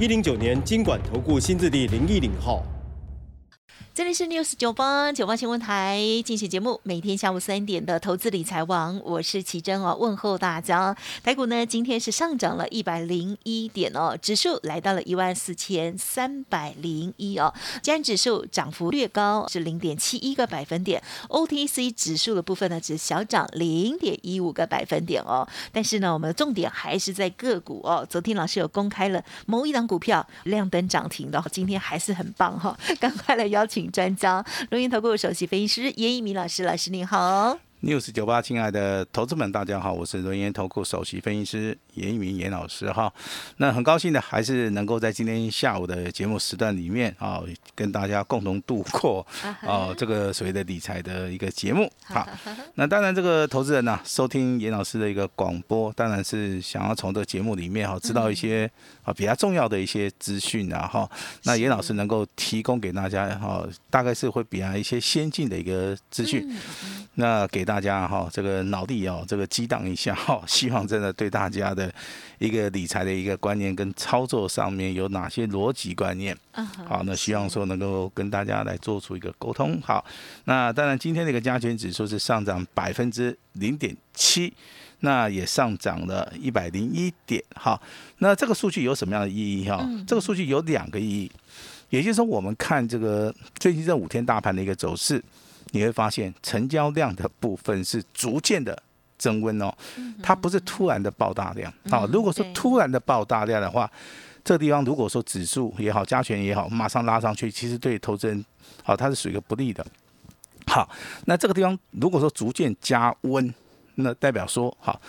一零九年经管投顾新字第零一零号。这里是 News 九八九八新闻台进行节目，每天下午三点的投资理财王，我是奇珍哦，问候大家。台股呢今天是上涨了一百零一点哦，指数来到了一万四千三百零一哦，加权指数涨幅略高，是零点七一个百分点。OTC 指数的部分呢只小涨零点一五个百分点哦，但是呢我们的重点还是在个股哦。昨天老师有公开了某一档股票亮灯涨停的，今天还是很棒哈，赶快来邀请。专家，龙云投顾首席分析师严一鸣老师，老师您好。News 九八，亲爱的投资们，大家好，我是轮研投顾首席分析师严一鸣严老师哈。那很高兴的，还是能够在今天下午的节目时段里面啊，跟大家共同度过啊 这个所谓的理财的一个节目。好，那当然这个投资人呢，收听严老师的一个广播，当然是想要从这个节目里面哈，知道一些啊比较重要的一些资讯啊哈。那严老师能够提供给大家哈，大概是会比较一些先进的一个资讯。那给大家哈，这个脑力哦，这个激荡一下哈，希望真的对大家的一个理财的一个观念跟操作上面有哪些逻辑观念，好，那希望说能够跟大家来做出一个沟通。好，那当然今天这个加权指数是上涨百分之零点七，那也上涨了一百零一点。哈，那这个数据有什么样的意义哈？这个数据有两个意义，也就是说我们看这个最近这五天大盘的一个走势。你会发现成交量的部分是逐渐的增温哦，它不是突然的爆大量啊。如果说突然的爆大量的话，这个地方如果说指数也好，加权也好，马上拉上去，其实对投资人好，它是属于一个不利的。好，那这个地方如果说逐渐加温，那代表说好，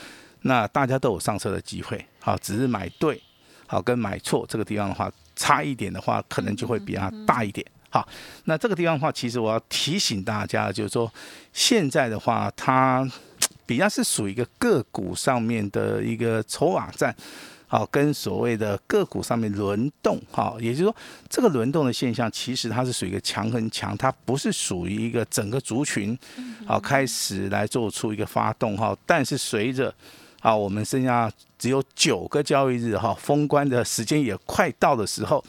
那大家都有上车的机会。好，只是买对好跟买错这个地方的话，差一点的话，可能就会比它大一点。好，那这个地方的话，其实我要提醒大家，就是说，现在的话，它 比较是属于一个个股上面的一个筹码战，好，跟所谓的个股上面轮动，好，也就是说，这个轮动的现象，其实它是属于一个强很强，它不是属于一个整个族群，好，开始来做出一个发动，哈，但是随着，啊，我们剩下只有九个交易日，哈，封关的时间也快到的时候。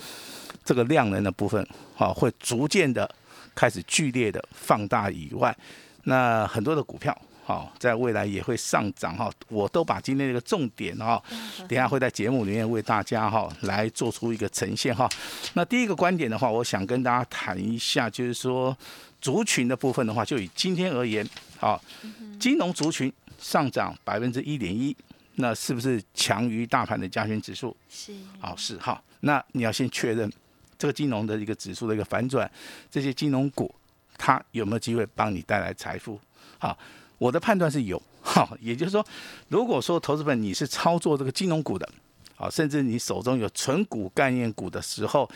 这个量能的部分，好，会逐渐的开始剧烈的放大以外，那很多的股票，好，在未来也会上涨哈。我都把今天这个重点哈，等下会在节目里面为大家哈来做出一个呈现哈。那第一个观点的话，我想跟大家谈一下，就是说族群的部分的话，就以今天而言，好，金融族群上涨百分之一点一，那是不是强于大盘的加权指数？是，好是哈。那你要先确认。这个金融的一个指数的一个反转，这些金融股它有没有机会帮你带来财富？好，我的判断是有。好，也就是说，如果说投资本你是操作这个金融股的，好，甚至你手中有纯股概念股的时候，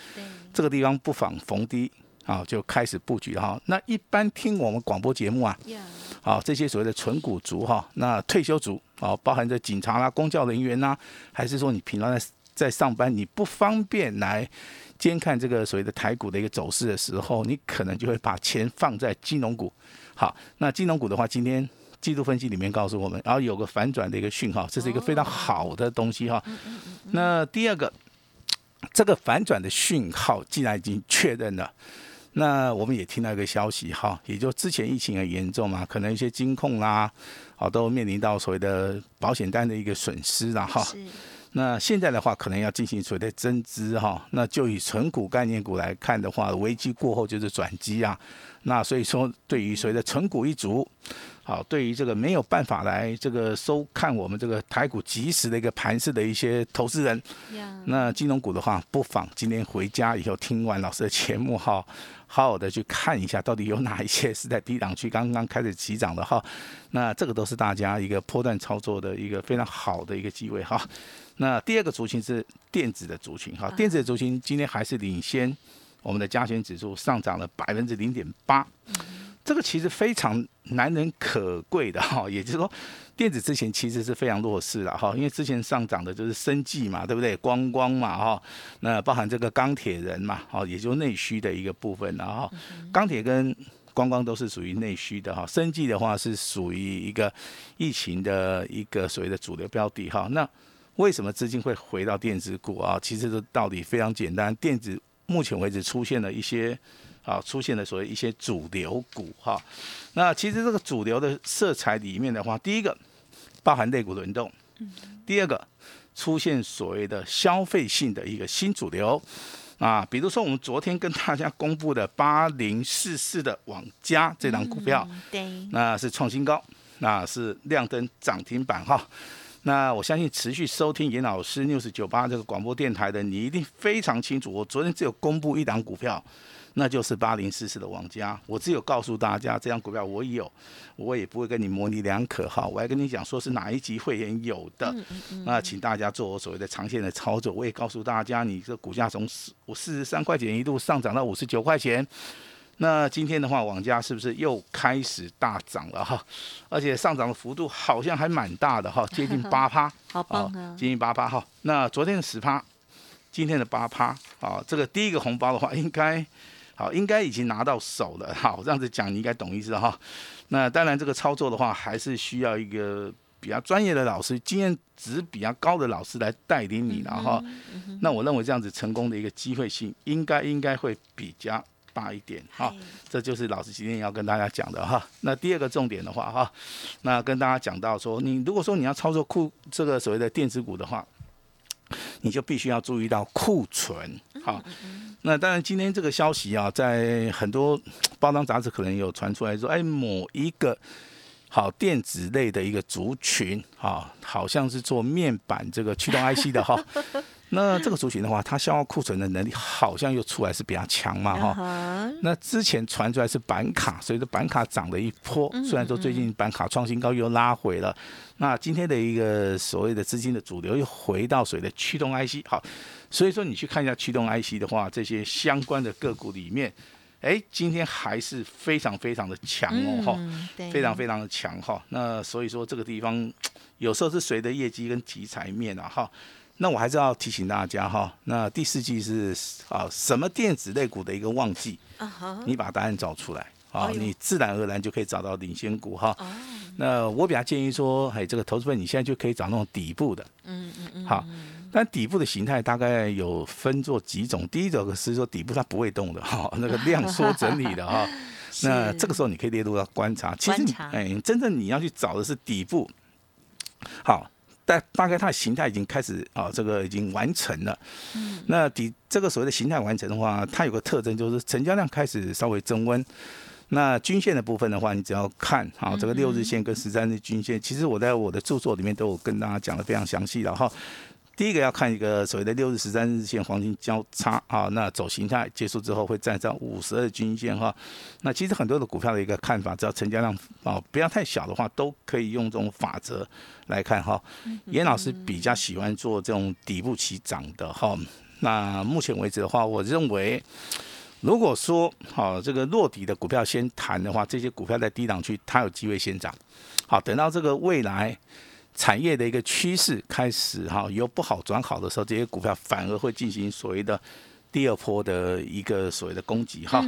这个地方不妨逢低啊就开始布局哈。那一般听我们广播节目啊，好，这些所谓的纯股族哈，那退休族啊，包含着警察啦、公教人员呐，还是说你平常在在上班，你不方便来。监看这个所谓的台股的一个走势的时候，你可能就会把钱放在金融股。好，那金融股的话，今天季度分析里面告诉我们，然后有个反转的一个讯号，这是一个非常好的东西哈。那第二个，这个反转的讯号既然已经确认了，那我们也听到一个消息哈，也就之前疫情很严重嘛，可能一些金控啦，好都面临到所谓的保险单的一个损失了哈。那现在的话，可能要进行所谓的增资哈，那就以纯股概念股来看的话，危机过后就是转机啊。那所以说，对于所谓的纯股一族，好，对于这个没有办法来这个收看我们这个台股及时的一个盘势的一些投资人，那金融股的话，不妨今天回家以后听完老师的节目哈，好好的去看一下，到底有哪一些是在低档区刚刚开始起涨的哈。那这个都是大家一个波段操作的一个非常好的一个机会哈。那第二个族群是电子的族群，哈，电子的族群今天还是领先我们的加权指数上涨了百分之零点八，这个其实非常难能可贵的哈，也就是说，电子之前其实是非常弱势了哈，因为之前上涨的就是生计嘛，对不对？光光嘛哈，那包含这个钢铁人嘛，哦，也就内需的一个部分，了哈钢铁跟光光都是属于内需的哈，生计的话是属于一个疫情的一个所谓的主流标的哈，那。为什么资金会回到电子股啊？其实这道理非常简单，电子目前为止出现了一些啊，出现了所谓一些主流股哈。那其实这个主流的色彩里面的话，第一个包含类股轮动，第二个出现所谓的消费性的一个新主流啊，比如说我们昨天跟大家公布的八零四四的网加这档股票，对，那是创新高，那是亮灯涨停板哈。那我相信持续收听严老师 news 九八这个广播电台的你一定非常清楚。我昨天只有公布一档股票，那就是八零四四的王家。我只有告诉大家这张股票我有，我也不会跟你模棱两可哈。我还跟你讲说是哪一级会员有的。那请大家做我所谓的长线的操作。我也告诉大家，你这股价从四五四十三块钱一度上涨到五十九块钱。那今天的话，网价是不是又开始大涨了哈？而且上涨的幅度好像还蛮大的哈，接近八趴，好棒啊！接近八趴哈。那昨天的十趴，今天的八趴啊，这个第一个红包的话，应该好，应该已经拿到手了。好，这样子讲你应该懂意思哈。那当然，这个操作的话，还是需要一个比较专业的老师，经验值比较高的老师来带领你，然后，那我认为这样子成功的一个机会性，应该应该会比较。大一点，好，这就是老师今天要跟大家讲的哈。那第二个重点的话，哈，那跟大家讲到说，你如果说你要操作库这个所谓的电子股的话，你就必须要注意到库存，好。那当然，今天这个消息啊，在很多 包装杂志可能有传出来说，哎，某一个好电子类的一个族群，啊，好像是做面板这个驱动 IC 的哈。那这个族群的话，它消耗库存的能力好像又出来是比较强嘛哈。那之前传出来是板卡，所以说板卡涨了一波，虽然说最近板卡创新高又拉回了。那今天的一个所谓的资金的主流又回到谁的驱动 IC 好，所以说你去看一下驱动 IC 的话，这些相关的个股里面，哎，今天还是非常非常的强哦哈，非常非常的强哈。那所以说这个地方有时候是随着业绩跟题材面啊哈。那我还是要提醒大家哈，那第四季是啊什么电子类股的一个旺季，你把答案找出来啊，你自然而然就可以找到领先股哈。那我比较建议说，哎，这个投资份你现在就可以找那种底部的，嗯嗯嗯，好，但底部的形态大概有分做几种，第一种是说底部它不会动的哈，那个量缩整理的哈，那这个时候你可以列入到观察，其实你哎，真正你要去找的是底部，好。大大概它的形态已经开始啊，这个已经完成了。嗯，那底这个所谓的形态完成的话，它有个特征就是成交量开始稍微增温。那均线的部分的话，你只要看好，这个六日线跟十三日均线，其实我在我的著作里面都有跟大家讲的非常详细了哈。第一个要看一个所谓的六日、十三日线黄金交叉啊，那走形态结束之后会站上五十二均线哈。那其实很多的股票的一个看法，只要成交量啊不要太小的话，都可以用这种法则来看哈。严老师比较喜欢做这种底部起涨的哈。那目前为止的话，我认为如果说好这个落底的股票先谈的话，这些股票在低档区它有机会先涨。好，等到这个未来。产业的一个趋势开始哈，由不好转好的时候，这些股票反而会进行所谓的第二波的一个所谓的攻击哈。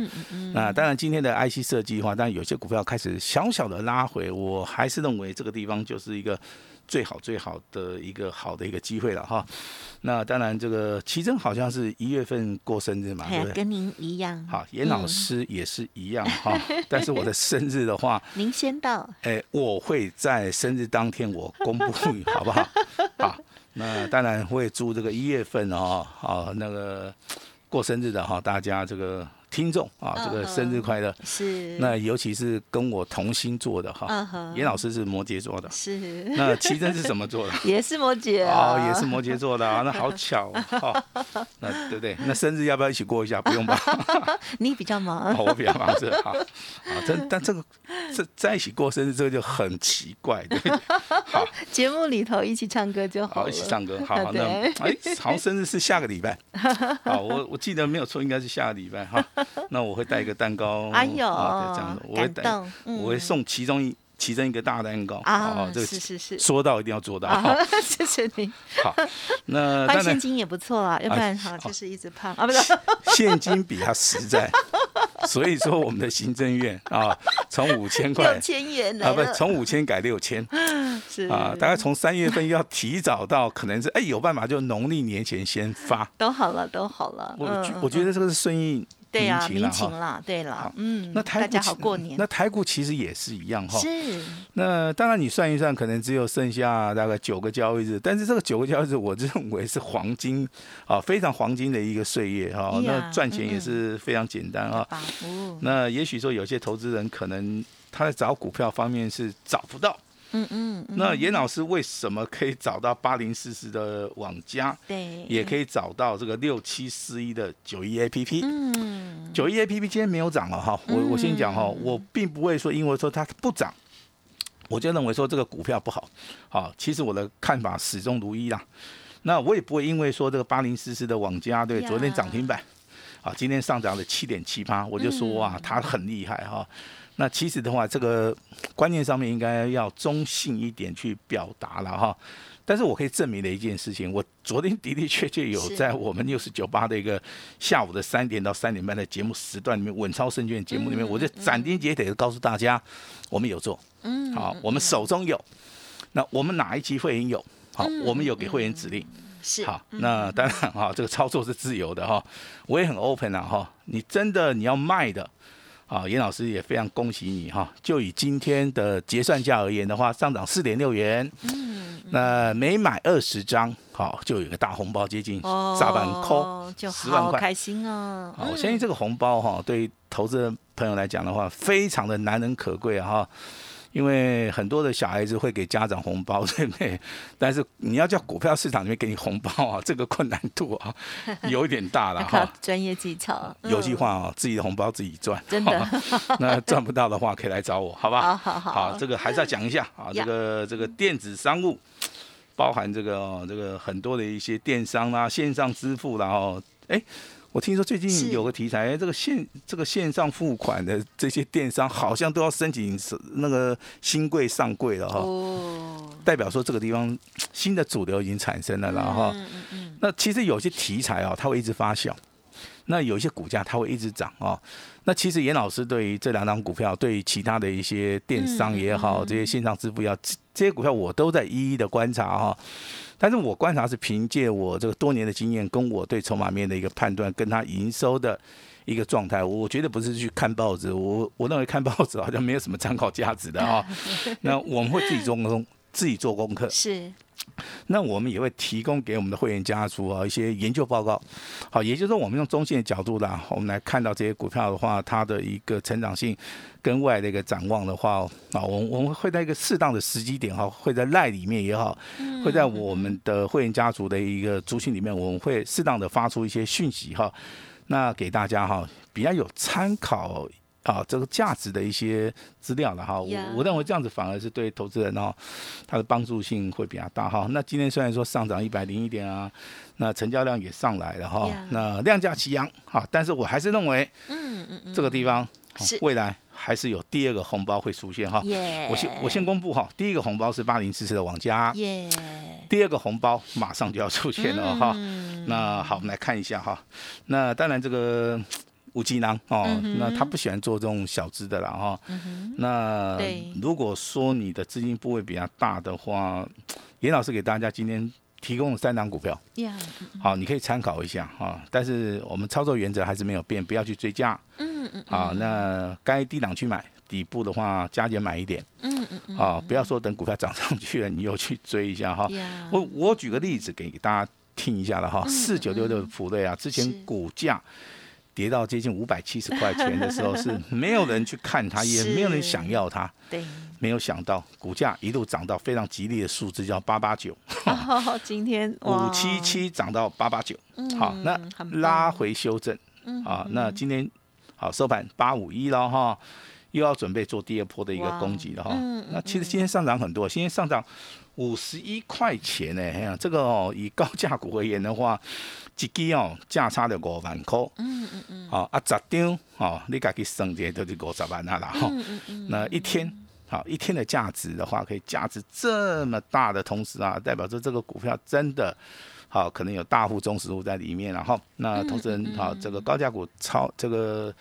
那当然，今天的 IC 设计的话，但有些股票开始小小的拉回，我还是认为这个地方就是一个。最好最好的一个好的一个机会了哈，那当然这个奇珍好像是一月份过生日嘛，对不对？跟您一样。好，严老师也是一样哈，但是我的生日的话，您先到。哎，我会在生日当天我公布，好不好？好，那当然会祝这个一月份哦，好那个过生日的哈，大家这个听众啊，这个生日快乐。是，那尤其是跟我同星座的哈严老师是摩羯座的，是那奇珍是什么座的？也是摩羯哦啊，，也是摩羯座的啊，那好巧哦。哦 那对不对？那生日要不要一起过一下？不用吧？你比较忙哦，我比较忙是好，啊，但但这个这在一起过生日这个就很奇怪，对？好，节目里头一起唱歌就好一起唱歌，好，好那哎，好像生日是下个礼拜，好，我我记得没有错，应该是下个礼拜哈。那我会带一个蛋糕，哎呦这样子，我会带，嗯。我会送其中一其中一个大蛋糕啊哦，这个是是是。说到一定要做到。啊哈，谢谢你，好，那换当然现金也不错啊，要不然哈好。就是一直胖啊，不是，现金比它实在，所以说我们的行政院啊，从五千块六千元啊，不，从五千改六千是。啊，大概从三月份要提早到，可能是哎有办法就农历年前先发。都好了，都好了，我嗯。我觉得这个是顺应对呀，民情啦对啦好，嗯，那台大家股好过年那台股其实也是一样哈。是那当然你算一算，可能只有剩下大概九个交易日，但是这个九个交易日，我认为是黄金啊，非常黄金的一个岁月哈。呀那赚钱也嗯是非常简单啊。哦，那也许说有些投资人可能他在找股票方面是找不到。嗯嗯，嗯那严老师为什么可以找到八零四四的网家，对，也可以找到这个六七四一的九一 A P P？嗯，九一 A P P 今天没有涨了哈，我我先讲哈，我并不会说因为说它不涨，我就认为说这个股票不好。好，其实我的看法始终如一啦。那我也不会因为说这个八零四四的网加对昨天涨停板，啊，今天上涨了七点七八，我就说哇，它很厉害哈。那其实的话，这个观念上面应该要中性一点去表达了哈。但是我可以证明的一件事情，我昨天的的确确有在我们六十九八的一个下午的三点到三点半的节目时段里面，稳超胜券节目里面，我就斩钉截铁的告诉大家，我们有做，嗯，好，我们手中有，那我们哪一期会员有？好，嗯我们有给会员指令。是好，那当然哈，这个操作是自由的哈，我也很 open 啊哈。你真的你要卖的，啊，严老师也非常恭喜你哈。就以今天的结算价而言的话，上涨四点六元，嗯，那每买二十张，好，就有一个大红包，接近炸板扣十万块。好开心哦，我相信这个红包哈，对投资人朋友来讲的话，非常的难能可贵啊哈。因为很多的小孩子会给家长红包，对不对？但是你要叫股票市场里面给你红包啊，这个困难度啊 有一点大了哈。专业技巧，有句嗯话啊，自己的红包自己赚，真的那赚不到的话，可以来找我，好吧？好好好这个还是要讲一下啊，这个这个电子商务，包含这个哦，这个很多的一些电商啦、线上支付啦哦，哎。我听说最近有个题材，哎这个线这个线上付款的这些电商好像都要申请那个新贵上柜了哈，哦，代表说这个地方 新的主流已经产生了，然后嗯嗯嗯，那其实有些题材啊，它会一直发酵，那有一些股价它会一直涨啊。那其实严老师对于这两张股票，对于其他的一些电商也好，这些线上支付要这这些股票，我都在一一的观察哈。但是我观察是凭借我这个多年的经验，跟我对筹码面的一个判断，跟它营收的一个状态，我觉得不是去看报纸，我 我认为看报纸好像没有什么参考价值的啊。那我们会自己做功，自己做功课，是那我们也会提供给我们的会员家族啊一些研究报告，好，也就是说我们用中线的角度啦，我们来看到这些股票的话，它的一个成长性跟未来的一个展望的话，啊，我我们会在一个适当的时机点哈，会在赖里面也好，会在我们的会员家族的一个族群里面，我们会适当的发出一些讯息哈，那给大家哈比较有参考。啊，这个价值的一些资料了哈，我我认为这样子反而是对投资人哦，它的帮助性会比较大哈。那今天虽然说上涨一百零一点啊，那成交量也上来了哈那量价齐扬哈，但是我还是认为嗯嗯嗯，这个地方、未来还是有第二个红包会出现哈。耶，我先我先公布哈，第一个红包是八零四四的王家，耶，第二个红包马上就要出现了哈。嗯那好，我们来看一下哈。那当然这个五金囊哦，嗯那他不喜欢做这种小资的啦哈。嗯，那如果说你的资金部位比较大的话，严老师给大家今天提供了三档股票，呀，好，你可以参考一下哈。但是我们操作原则还是没有变，不要去追加。嗯嗯啊。那该低档去买，底部的话加减买一点。嗯嗯嗯，啊，不要说等股票涨上去了，你又去追一下哈。呀，我我举个例子给大家听一下了哈，嗯四九六六的普瑞啊，之前股价跌到接近五百七十块钱的时候，是 没有人去看它，也没有人想要它。对，没有想到股价一路涨到非常吉利的数字，叫八八九，哦，今天 五七七涨到八八九，好，那拉回修正，啊，那今天好收盘八五一了哈，又要准备做第二波的一个攻击了哈。那其实今天上涨很多，今天上涨五十一块钱呢，哎呀，这个哦以高价股而言的话，一支哦价差了五万块，嗯嗯嗯，好啊，十张哦，你家己算一下就是五十万啊啦哈。嗯嗯嗯，那一天，好一天的价值的话，可以价值这么大的同时啊，代表着这个股票真的好，可能有大户、中实户在里面，然后那投资人好，这个高价股超这个。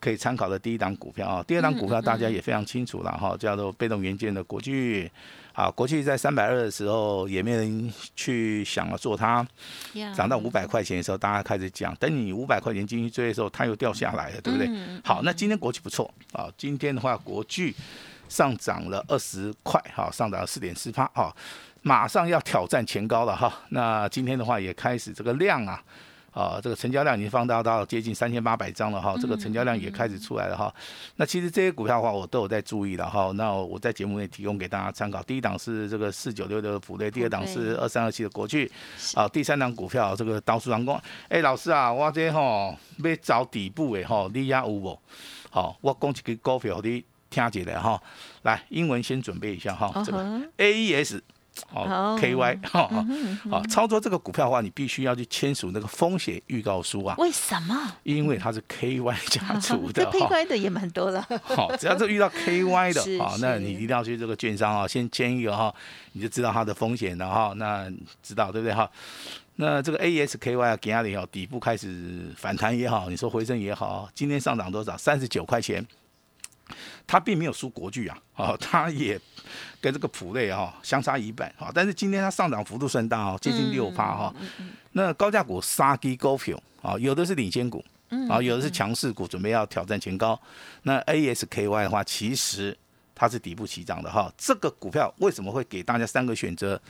可以参考的第一档股票啊，第二档股票大家也非常清楚了哈，叫做被动元件的国巨，啊，国巨在三百二的时候也没人去想要做它，涨到五百块钱的时候，大家开始讲，等你五百块钱进去追的时候，它又掉下来了，对不对？嗯好，那今天国巨不错啊，今天的话国巨上涨了二十块，哈，上涨了四点四八，哈，马上要挑战前高了哈。那今天的话也开始这个量啊。啊，这个成交量已经放大到接近三千八百张了哈，这个成交量也开始出来了哈。那其实这些股票的话，我都有在注意了哈。那我在节目内提供给大家参考。第一档是这个四九六的普瑞，第二档是二三二七的国巨，啊，第三档股票这个刀术阳光。哎，老师啊，我这吼要找底部的吼，你也有无？好，我讲一个股票，你听一下哈。来，英文先准备一下哈，这个嗯哼 AES。哦哦，KY 哈，好，操作这个股票的话，你必须要去签署那个风险预告书啊，为什么？因为它是 KY 家族的哈。配乖的也蛮多了，好，只要是遇到 KY 的，好，那你一定要去这个券商啊，先签一个哈，你就知道它的风险了哈，那知道对不对哈？那这个 AESKY 啊，给那里哦，底部开始反弹也好，你说回升也好，今天上涨多少？三十九块钱。它并没有输国巨啊，哦，它也跟这个普类啊相差一半啊，但是今天它上涨幅度算大哦，接近六趴哈。那高价股杀低高票啊，有的是领先股，啊，有的是强势股，准备要挑战前高。那 ASKY 的话，其实它是底部起涨的哈。这个股票为什么会给大家三个选择？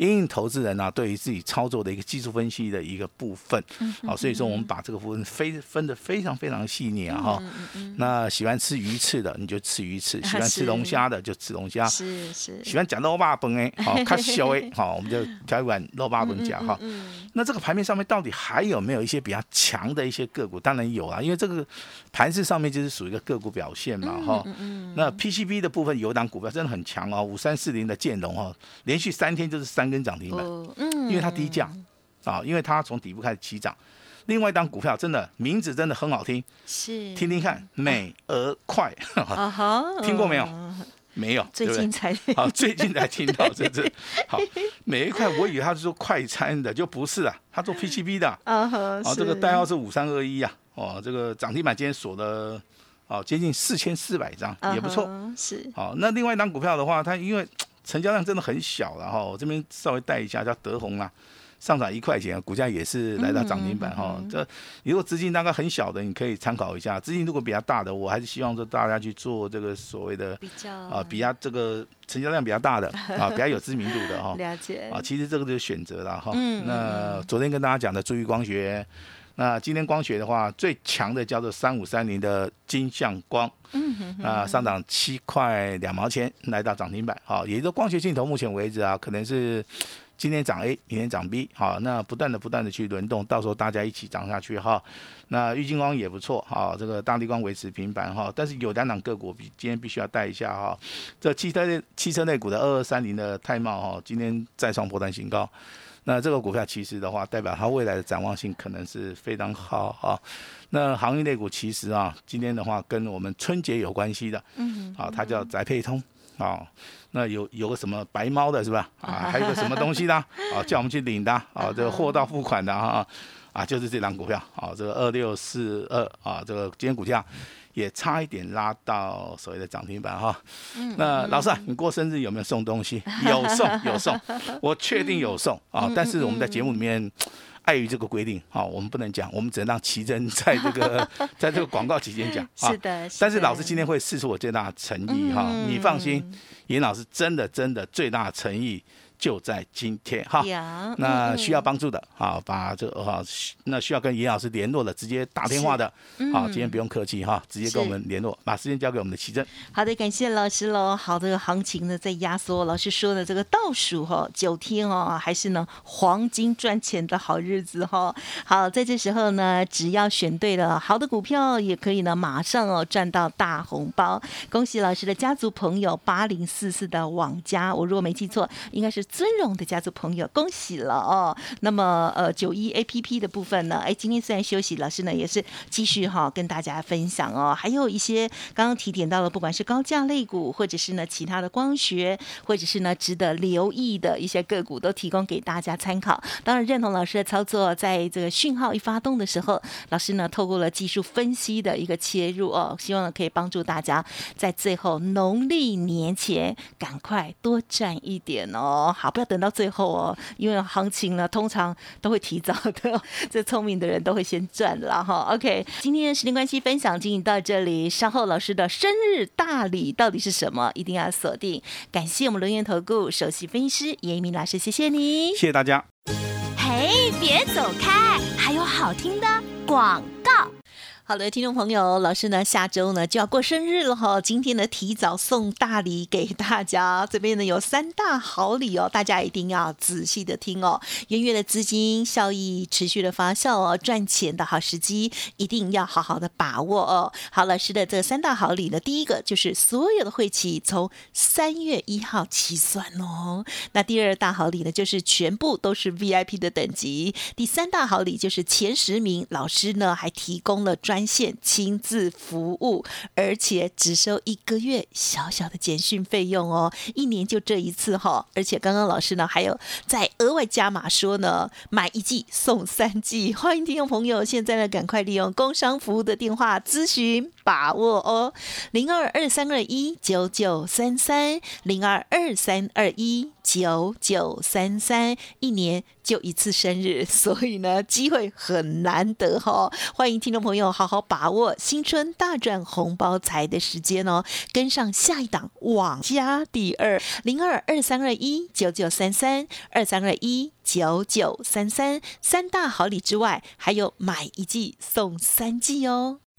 因应投资人啊，对于自己操作的一个技术分析的一个部分，好，所以说我们把这个部分非分的非常非常细腻啊哈。那喜欢吃鱼翅的，你就吃鱼翅；喜欢吃龙虾的，就吃龙虾。是是，喜欢讲肉霸崩哎，好，看小哎，好，我们就挑一碗肉霸崩讲哈。那这个盘面上面到底还有没有一些比较强的一些个股？当然有啊，因为这个盘市上面就是属于一个个股表现嘛哈。那 PCB 的部分有一档股票真的很强哦，五三四零的建龙哦，连续三天就是三根涨停板，哦嗯，因为它低价啊，因为它从底部开始起涨。另外一档股票真的名字真的很好听，是。听听看，美而快，听过没有？没有，最近才。好，最近才听到这这好，每一块我以为他是做快餐的，就不是啊，他做 PCB 的，啊这个代号是五三二一啊，哦，这个涨停板今天锁了哦接近四千四百张，也不错。是。好，那另外一档股票的话，它因为成交量真的很小了哈，我这边稍微带一下，叫德宏啦。上涨一块钱，股价也是来到涨停板哈。这如果资金大概很小的，你可以参考一下；资金如果比较大的，我还是希望说大家去做这个所谓的比较啊，比较这个成交量比较大的啊，比较有知名度的哈。了解啊，其实这个就是选择了哈。嗯那昨天跟大家讲的注意光学，那今天光学的话，最强的叫做三五三零的金相光，嗯哼哼，啊，上涨七块两毛钱，来到涨停板。好，也就是光学镜头，目前为止啊，可能是今天涨 A，明天涨 B。好，那不断的不断的去轮动，到时候大家一起涨下去哈。那玉金光也不错，好，这个大地光维持平板哈，但是有两档个股比今天必须要带一下哈。这汽车类汽车类股的二二三零的泰茂哈，今天再创破单新高。那这个股票其实的话，代表它未来的展望性可能是非常好啊。那行业类股其实啊，今天的话跟我们春节有关系的，嗯啊，它叫宅配通啊。那有有个什么白猫的是吧？啊，还有个什么东西的？啊，叫我们去领的啊，这个货到付款的啊啊，就是这档股票啊，这个二六四二啊，这个今天股价也差一点拉到所谓的涨停板哈。那老师啊，你过生日有没有送东西？有送有送，我确定有送啊。但是我们在节目里面。碍于这个规定，好，我们不能讲，我们只能让奇珍在这个 在这个广告期间讲。啊是的，但是老师今天会试出我最大的诚意哈，嗯你放心，严老师真的真的最大的诚意就在今天哈。那需要嗯帮助的啊，把这个哈，那需要跟严老师联络的，直接打电话的，好，今天不用客气哈，直接跟我们联络，把时间交给我们的奇珍。好的，感谢老师喽。好的，行情呢在压缩，老师说的这个倒数哈、九天哦，还是呢黄金赚钱的好日子哈、好，在这时候呢，只要选对了好的股票，也可以呢马上哦赚到大红包。恭喜老师的家族朋友八零四四的网家，我如果没记错，应该是尊荣的家族朋友，恭喜了哦。那么呃九一 A P P 的部分呢，哎，今天虽然休息，老师呢也是继续哈、跟大家分享哦，还有一些刚刚提点到了，不管是高价类股，或者是呢其他的光学，或者是呢值得留意的一些个股，都提供给大家参考。当然认同老师的操作，在这个讯号一发动的时候，老师呢透过了技术分析的一个切入哦，希望呢可以帮助大家在最后农历年前赶快多赚一点哦。好，不要等到最后哦，因为行情呢通常都会提早的，这聪明的人都会先赚了哈。OK，今天的时间关系分享进行到这里，稍后老师的生日大礼到底是什么，一定要锁定。感谢我们轮源投顾首席分析师严一鸣老师，谢谢你。谢谢大家。嘿，别走开，还有好听的广告。好的，听众朋友，老师呢下周呢就要过生日了哈，今天呢提早送大礼给大家，这边呢有三大好礼哦，大家一定要仔细的听哦。元月的资金效益持续的发酵哦，赚钱的好时机一定要好好的把握哦。好，老师的这三大好礼呢，第一个就是所有的会期从三月一号起算哦，那第二大好礼呢就是全部都是 VIP 的等级，第三大好礼就是前十名老师呢还提供了专线亲自服务，而且只收一个月小小的简讯费用哦，一年就这一次哈、而且刚刚老师呢还有再额外加码说呢，买一季送三季，欢迎听众朋友现在呢赶快利用工商服务的电话咨询把握哦，零二二三二一九九三三零二二三二一九九三三，一年就一次生日，所以呢机会很难得哈、欢迎听众朋友好好把握新春大赚红包财的时间哦，跟上下一档网加第二零二二三二一九九三三二三二一九九三三三大好礼之外，还有买一季送三季哦。